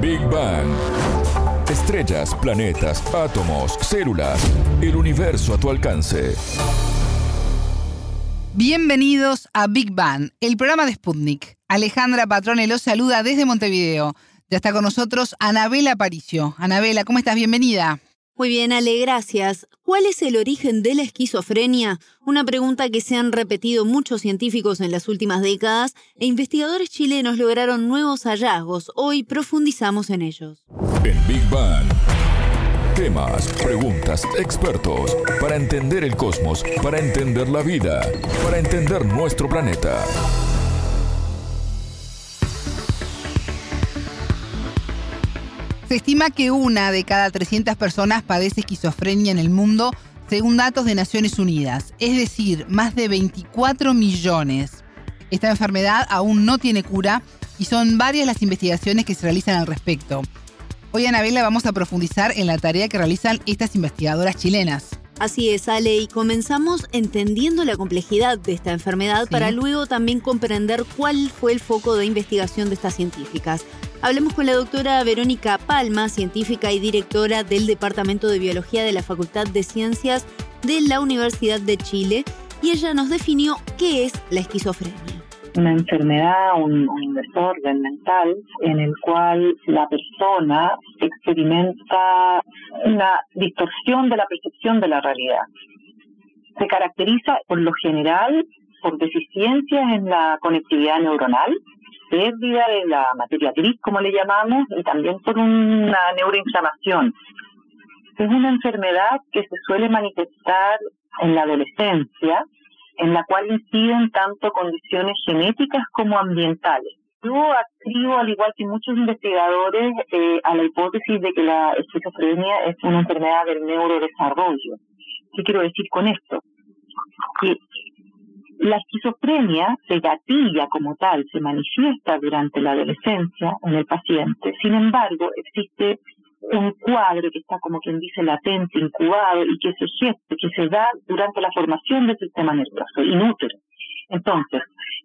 Big Bang. Estrellas, planetas, átomos, células, el universo a tu alcance. Bienvenidos a Big Bang, el programa de Sputnik. Alejandra Patrone los saluda desde Montevideo. Ya está con nosotros Anabela Aparicio. Anabela, ¿cómo estás? Bienvenida. Muy bien, Ale, gracias. ¿Cuál es el origen de la esquizofrenia? Una pregunta que se han repetido muchos científicos en las últimas décadas e investigadores chilenos lograron nuevos hallazgos. Hoy profundizamos en ellos. En Big Bang. Temas, preguntas, expertos, para entender el cosmos, para entender la vida, para entender nuestro planeta. Se estima que una de cada 300 personas padece esquizofrenia en el mundo, según datos de Naciones Unidas, es decir, más de 24 millones. Esta enfermedad aún no tiene cura y son varias las investigaciones que se realizan al respecto. Hoy, Anabela, vamos a profundizar en la tarea que realizan estas investigadoras chilenas. Así es, Ale, y comenzamos entendiendo la complejidad de esta enfermedad para luego también comprender cuál fue el foco de investigación de estas científicas. Hablemos con la doctora Verónica Palma, científica y directora del Departamento de Biología de la Facultad de Ciencias de la Universidad de Chile, y ella nos definió qué es la esquizofrenia una enfermedad, un, un, desorden mental en el cual la persona experimenta una distorsión de la percepción de la realidad. Se caracteriza por lo general por deficiencias en la conectividad neuronal, pérdida de la materia gris, como le llamamos, y también por una neuroinflamación. Es una enfermedad que se suele manifestar en la adolescencia, en la cual inciden tanto condiciones genéticas como ambientales. Yo adscribo, al igual que muchos investigadores, eh, a la hipótesis de que la esquizofrenia es una enfermedad del neurodesarrollo. ¿Qué quiero decir con esto? Esquizofrenia se gatilla como tal, se manifiesta durante la adolescencia en el paciente. Sin embargo, existe un cuadro que está como quien dice latente, incubado y que se gesta, que se da durante la formación del sistema nervioso, inútero. Entonces,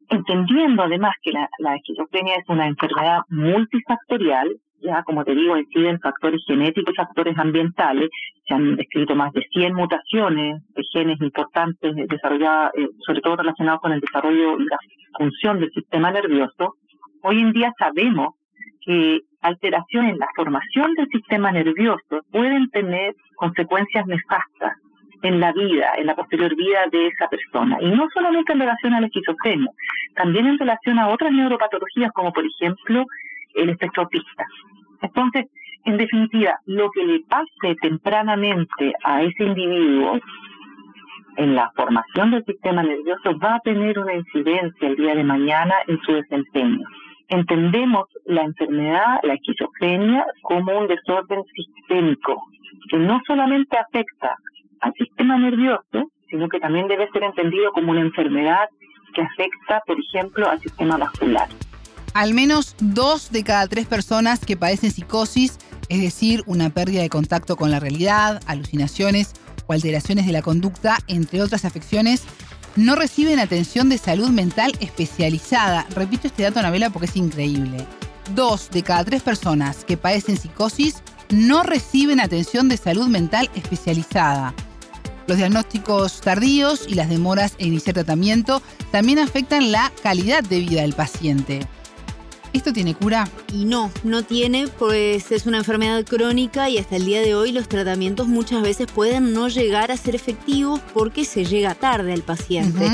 entendiendo además que la, la esquizofrenia es una enfermedad multifactorial, ya como te digo, inciden factores genéticos y factores ambientales. Se han descrito más de 100 mutaciones de genes importantes desarrolladas, eh, sobre todo relacionados con el desarrollo y la función del sistema nervioso. Hoy en día sabemos que alteraciones en la formación del sistema nervioso pueden tener consecuencias nefastas en la vida, en la posterior vida de esa persona. Y no solamente en relación a la esquizofrenia, también en relación a otras neuropatologías como por ejemplo el espectro autista. Entonces, en definitiva, lo que le pase tempranamente a ese individuo en la formación del sistema nervioso va a tener una incidencia el día de mañana en su desempeño. Entendemos la enfermedad, la esquizofrenia, como un desorden sistémico que no solamente afecta al sistema nervioso, sino que también debe ser entendido como una enfermedad que afecta, por ejemplo, al sistema vascular. Al menos dos de cada tres personas que padecen psicosis, es decir, una pérdida de contacto con la realidad, alucinaciones o alteraciones de la conducta, entre otras afecciones, no reciben atención de salud mental especializada. Repito este dato, Anabela, porque es increíble. Dos de cada tres personas que padecen psicosis no reciben atención de salud mental especializada. Los diagnósticos tardíos y las demoras en iniciar tratamiento también afectan la calidad de vida del paciente. ¿Esto tiene cura? Y no, no tiene, pues es una enfermedad crónica y hasta el día de hoy los tratamientos muchas veces pueden no llegar a ser efectivos porque se llega tarde al paciente.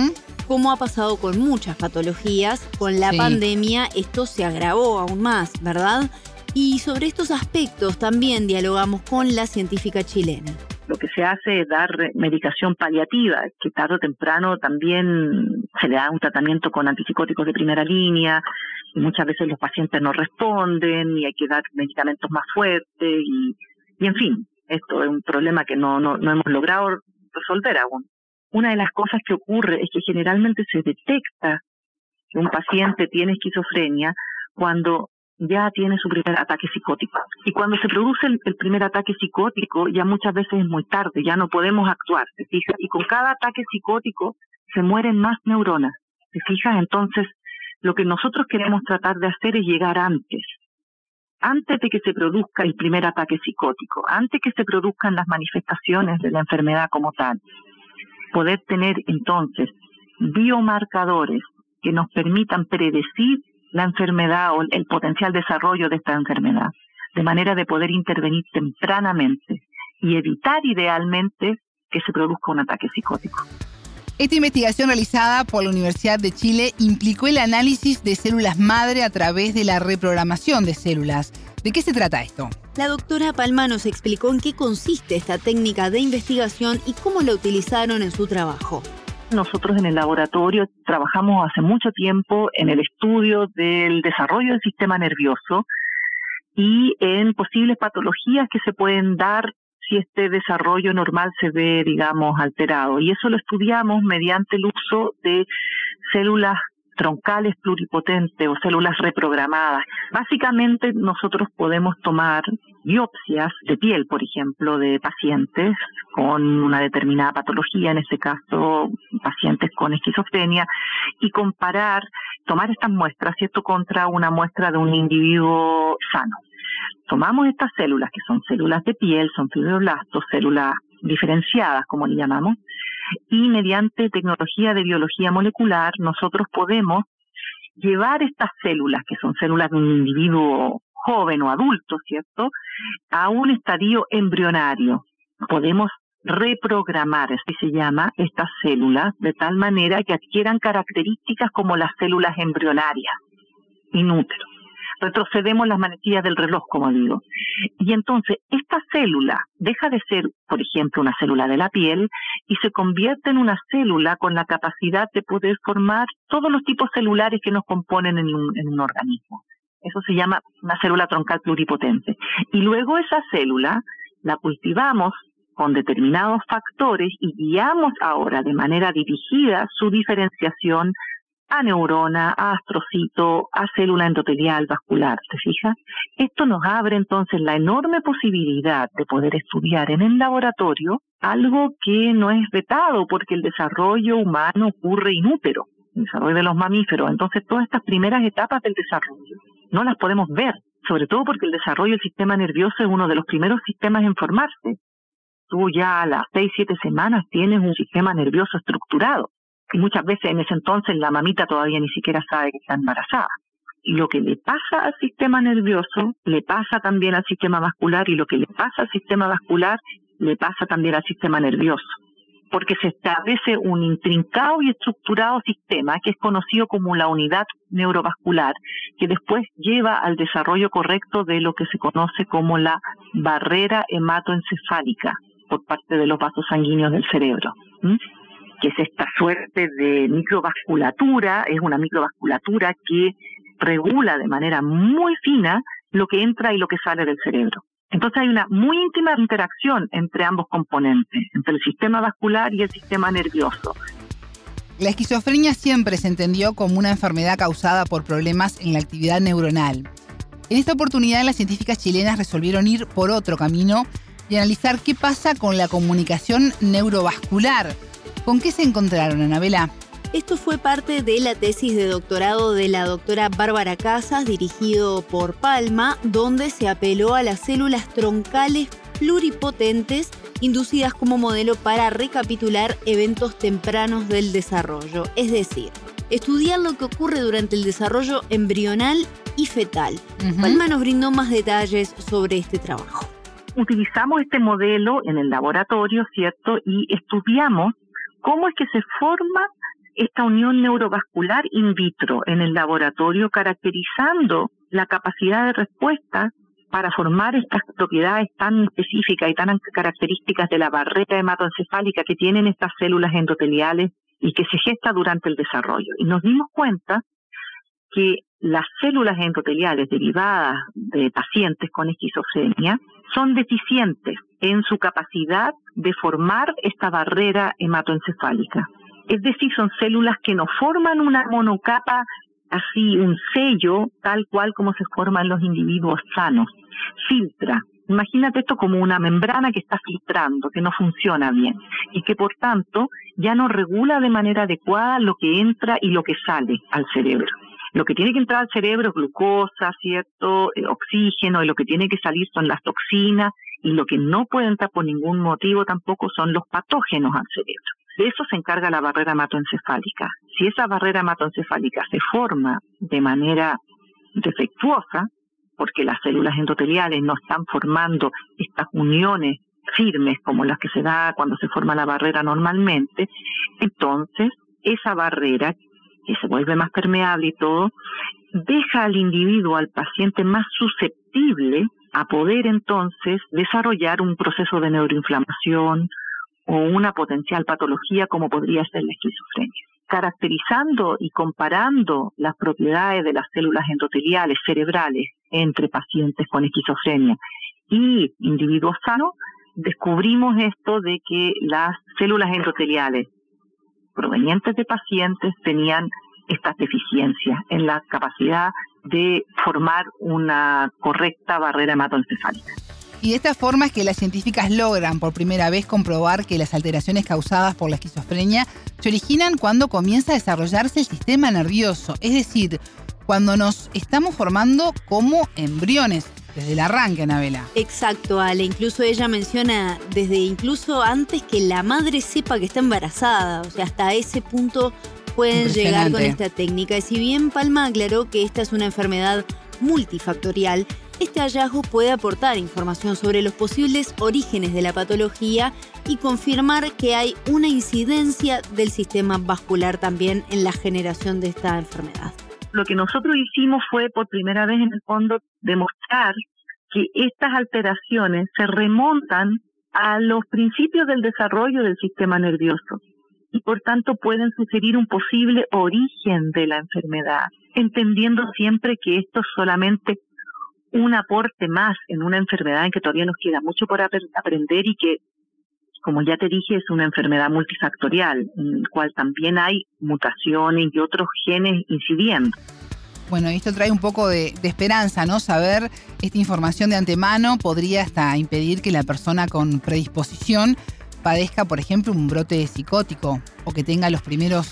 Como ha pasado con muchas patologías, con la pandemia esto se agravó aún más, ¿verdad? Y sobre estos aspectos también dialogamos con la científica chilena lo que se hace es dar medicación paliativa, que tarde o temprano también se le da un tratamiento con antipsicóticos de primera línea, y muchas veces los pacientes no responden y hay que dar medicamentos más fuertes y, y en fin, esto es un problema que no, no, no hemos logrado resolver aún. Una de las cosas que ocurre es que generalmente se detecta que un paciente tiene esquizofrenia cuando ya tiene su primer ataque psicótico. Y cuando se produce el, primer ataque psicótico, ya muchas veces es muy tarde, ya no podemos actuar. Y con cada ataque psicótico se mueren más neuronas, ¿se fija? Entonces, lo que nosotros queremos tratar de hacer es llegar antes antes de que se produzca el primer ataque psicótico, antes que se produzcan las manifestaciones de la enfermedad como tal. Poder tener entonces biomarcadores que nos permitan predecir la enfermedad o el potencial desarrollo de esta enfermedad, de manera de poder intervenir tempranamente y evitar idealmente que se produzca un ataque psicótico. Esta investigación realizada por la Universidad de Chile implicó el análisis de células madre a través de la reprogramación de células. ¿De qué se trata esto? La doctora Palma nos explicó en qué consiste esta técnica de investigación y cómo la utilizaron en su trabajo. Nosotros en el laboratorio trabajamos hace mucho tiempo en el estudio del desarrollo del sistema nervioso y en posibles patologías que se pueden dar si este desarrollo normal se ve, digamos, alterado. Y eso lo estudiamos mediante el uso de células troncales pluripotentes o células reprogramadas. Básicamente nosotros podemos tomar biopsias de piel, por ejemplo, de pacientes con una determinada patología, en este caso pacientes con esquizofrenia, y comparar, tomar estas muestras, ¿cierto?, contra una muestra de un individuo sano. Tomamos estas células, que son células de piel, son fibroblastos, células diferenciadas, como le llamamos, y mediante tecnología de biología molecular nosotros podemos llevar estas células, que son células de un individuo joven o adulto, ¿cierto?, a un estadio embrionario. Podemos reprogramar, así se llama, estas células, de tal manera que adquieran características como las células embrionarias, inútero retrocedemos las manecillas del reloj, como digo. Y entonces esta célula deja de ser, por ejemplo, una célula de la piel y se convierte en una célula con la capacidad de poder formar todos los tipos celulares que nos componen en un, en un organismo. Eso se llama una célula troncal pluripotente. Y luego esa célula la cultivamos con determinados factores y guiamos ahora de manera dirigida su diferenciación a neurona, a astrocito, a célula endotelial vascular, ¿te fijas? Esto nos abre entonces la enorme posibilidad de poder estudiar en el laboratorio algo que no es vetado porque el desarrollo humano ocurre inútero, el desarrollo de los mamíferos. Entonces todas estas primeras etapas del desarrollo no las podemos ver, sobre todo porque el desarrollo del sistema nervioso es uno de los primeros sistemas en formarse. Tú ya a las seis, siete semanas tienes un sistema nervioso estructurado muchas veces en ese entonces la mamita todavía ni siquiera sabe que está embarazada. Y lo que le pasa al sistema nervioso le pasa también al sistema vascular y lo que le pasa al sistema vascular le pasa también al sistema nervioso. Porque se establece un intrincado y estructurado sistema que es conocido como la unidad neurovascular, que después lleva al desarrollo correcto de lo que se conoce como la barrera hematoencefálica por parte de los vasos sanguíneos del cerebro que es esta suerte de microvasculatura, es una microvasculatura que regula de manera muy fina lo que entra y lo que sale del cerebro. Entonces hay una muy íntima interacción entre ambos componentes, entre el sistema vascular y el sistema nervioso. La esquizofrenia siempre se entendió como una enfermedad causada por problemas en la actividad neuronal. En esta oportunidad las científicas chilenas resolvieron ir por otro camino y analizar qué pasa con la comunicación neurovascular, ¿Con qué se encontraron, Anabela? Esto fue parte de la tesis de doctorado de la doctora Bárbara Casas, dirigido por Palma, donde se apeló a las células troncales pluripotentes inducidas como modelo para recapitular eventos tempranos del desarrollo, es decir, estudiar lo que ocurre durante el desarrollo embrional y fetal. Palma nos brindó más detalles sobre este trabajo. Utilizamos este modelo en el laboratorio, ¿cierto? Y estudiamos cómo es que se forma esta unión neurovascular in vitro en el laboratorio, caracterizando la capacidad de respuesta para formar estas propiedades tan específicas y tan características de la barrera hematoencefálica que tienen estas células endoteliales y que se gesta durante el desarrollo. Y nos dimos cuenta que las células endoteliales derivadas de pacientes con esquizofrenia son deficientes en su capacidad de formar esta barrera hematoencefálica. Es decir, son células que no forman una monocapa así, un sello, tal cual como se forman los individuos sanos. Filtra. Imagínate esto como una membrana que está filtrando, que no funciona bien y que por tanto ya no regula de manera adecuada lo que entra y lo que sale al cerebro. Lo que tiene que entrar al cerebro es glucosa, ¿cierto? Eh, oxígeno, y lo que tiene que salir son las toxinas, y lo que no puede entrar por ningún motivo tampoco son los patógenos al cerebro. De eso se encarga la barrera hematoencefálica. Si esa barrera hematoencefálica se forma de manera defectuosa, porque las células endoteliales no están formando estas uniones firmes como las que se da cuando se forma la barrera normalmente, entonces esa barrera, que se vuelve más permeable y todo, deja al individuo, al paciente más susceptible a poder entonces desarrollar un proceso de neuroinflamación o una potencial patología como podría ser la esquizofrenia. Caracterizando y comparando las propiedades de las células endoteliales cerebrales entre pacientes con esquizofrenia y individuos sanos, descubrimos esto de que las células endoteliales provenientes de pacientes tenían estas deficiencias en la capacidad de formar una correcta barrera hematoencefálica. Y de esta forma es que las científicas logran por primera vez comprobar que las alteraciones causadas por la esquizofrenia se originan cuando comienza a desarrollarse el sistema nervioso, es decir, cuando nos estamos formando como embriones. Desde el arranque, Anabela. Exacto, Ale. Incluso ella menciona desde incluso antes que la madre sepa que está embarazada. O sea, hasta ese punto pueden llegar con esta técnica. Y si bien Palma aclaró que esta es una enfermedad multifactorial, este hallazgo puede aportar información sobre los posibles orígenes de la patología y confirmar que hay una incidencia del sistema vascular también en la generación de esta enfermedad. Lo que nosotros hicimos fue por primera vez en el fondo demostrar que estas alteraciones se remontan a los principios del desarrollo del sistema nervioso y por tanto pueden sugerir un posible origen de la enfermedad, entendiendo siempre que esto es solamente un aporte más en una enfermedad en que todavía nos queda mucho por aprender y que, como ya te dije, es una enfermedad multifactorial, en la cual también hay mutaciones y otros genes incidiendo. Bueno, esto trae un poco de, de, esperanza, ¿no? Saber esta información de antemano podría hasta impedir que la persona con predisposición padezca, por ejemplo, un brote psicótico o que tenga los primeros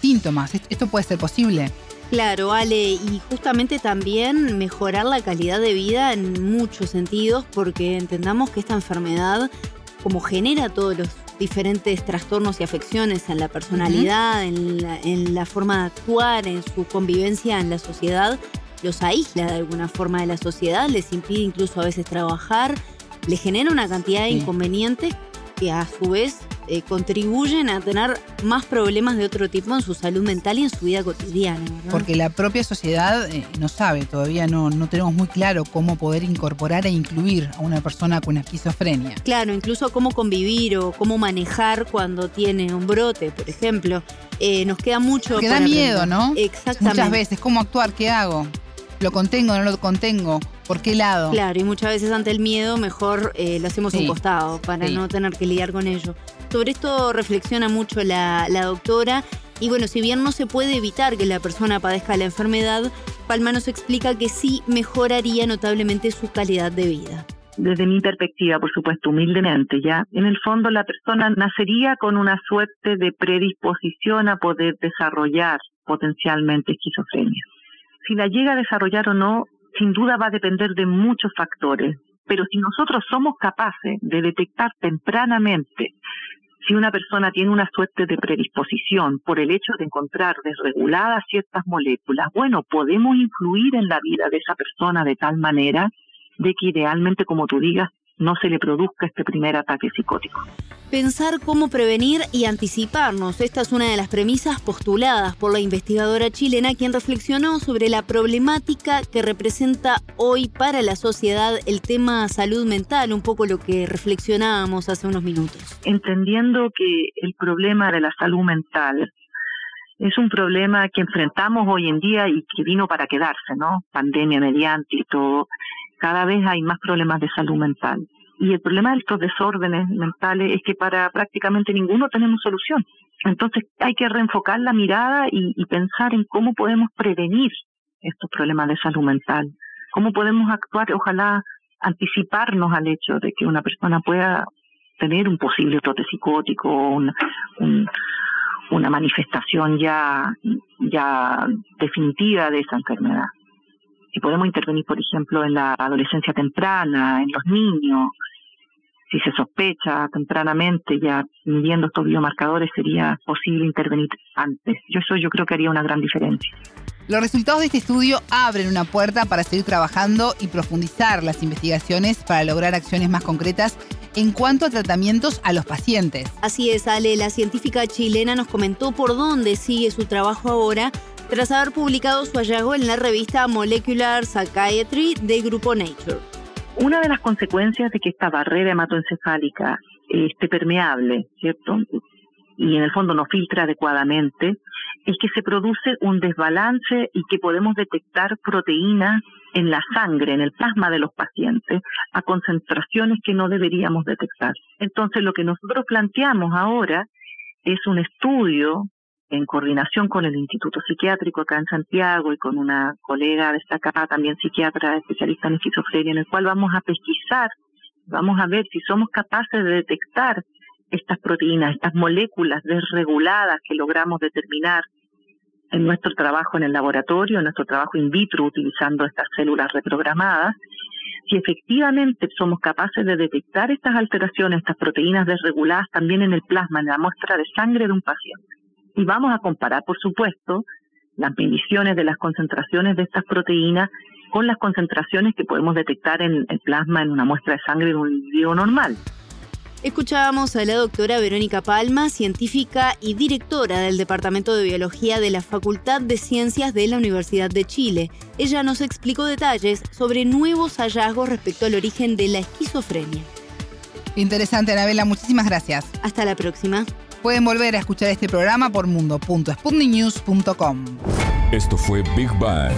síntomas. ¿Esto puede ser posible? Claro, Ale, y justamente también mejorar la calidad de vida en muchos sentidos, porque entendamos que esta enfermedad, como genera todos los diferentes trastornos y afecciones en la personalidad, en, la, en, la, forma de actuar, en su convivencia en la sociedad, los aísla de alguna forma de la sociedad, les impide incluso a veces trabajar, les genera una cantidad de inconvenientes que a su vez eh, contribuyen a tener más problemas de otro tipo en su salud mental y en su vida cotidiana. Porque la propia sociedad eh, no sabe, todavía no, no tenemos muy claro cómo poder incorporar e incluir a una persona con esquizofrenia. Claro, incluso cómo convivir o cómo manejar cuando tiene un brote, por ejemplo. Eh, nos queda mucho. Que da miedo, ¿no? Exactamente. Muchas veces, ¿cómo actuar? ¿Qué hago? ¿Lo contengo? ¿No lo contengo? ¿Por qué lado? Claro, y muchas veces ante el miedo mejor eh, lo hacemos a un costado para no tener que lidiar con ello. Sobre esto reflexiona mucho la, la doctora y bueno, si bien no se puede evitar que la persona padezca la enfermedad, Palma nos explica que sí mejoraría notablemente su calidad de vida desde mi perspectiva, por supuesto, humildemente, ya, en el fondo la persona nacería con una suerte de predisposición a poder desarrollar potencialmente esquizofrenia. Si la llega a desarrollar o no, sin duda va a depender de muchos factores, pero si nosotros somos capaces de detectar tempranamente si una persona tiene una suerte de predisposición por el hecho de encontrar desreguladas ciertas moléculas, bueno, podemos influir en la vida de esa persona de tal manera de que idealmente, como tú digas, no se le produzca este primer ataque psicótico. Pensar cómo prevenir y anticiparnos. Esta es una de las premisas postuladas por la investigadora chilena quien reflexionó sobre la problemática que representa hoy para la sociedad el tema salud mental, un poco lo que reflexionábamos hace unos minutos. Entendiendo que el problema de la salud mental es un problema que enfrentamos hoy en día y que vino para quedarse, ¿no? Pandemia mediante y todo cada vez hay más problemas de salud mental. Y el problema de estos desórdenes mentales es que para prácticamente ninguno tenemos solución. Entonces hay que reenfocar la mirada y, pensar en cómo podemos prevenir estos problemas de salud mental, cómo podemos actuar, ojalá anticiparnos al hecho de que una persona pueda tener un posible trote psicótico o un, una manifestación ya, ya definitiva de esa enfermedad. Si podemos intervenir, por ejemplo, en la adolescencia temprana, en los niños, si se sospecha tempranamente, ya midiendo estos biomarcadores, sería posible intervenir antes. Yo eso yo creo que haría una gran diferencia. Los resultados de este estudio abren una puerta para seguir trabajando y profundizar las investigaciones para lograr acciones más concretas en cuanto a tratamientos a los pacientes. Así es, Ale, la científica chilena nos comentó por dónde sigue su trabajo ahora tras haber publicado su hallazgo en la revista Molecular Psychiatry del grupo Nature. Una de las consecuencias de que esta barrera hematoencefálica esté permeable, ¿cierto? Y en el fondo no filtra adecuadamente, es que se produce un desbalance y que podemos detectar proteínas en la sangre, en el plasma de los pacientes, a concentraciones que no deberíamos detectar. Entonces, lo que nosotros planteamos ahora es un estudio en coordinación con el Instituto Psiquiátrico acá en Santiago y con una colega destacada también psiquiatra especialista en esquizofrenia, en el cual vamos a pesquisar, vamos a ver si somos capaces de detectar estas proteínas, estas moléculas desreguladas que logramos determinar en nuestro trabajo en el laboratorio, en nuestro trabajo in vitro utilizando estas células reprogramadas, si efectivamente somos capaces de detectar estas alteraciones, estas proteínas desreguladas también en el plasma, en la muestra de sangre de un paciente. Y vamos a comparar, por supuesto, las mediciones de las concentraciones de estas proteínas con las concentraciones que podemos detectar en el plasma en una muestra de sangre de un individuo normal. Escuchábamos a la doctora Verónica Palma, científica y directora del Departamento de Biología de la Facultad de Ciencias de la Universidad de Chile. Ella nos explicó detalles sobre nuevos hallazgos respecto al origen de la esquizofrenia. Interesante, Anabela. Muchísimas gracias. Hasta la próxima. Pueden volver a escuchar este programa por mundo.sputniknews.com. Esto fue Big Bang.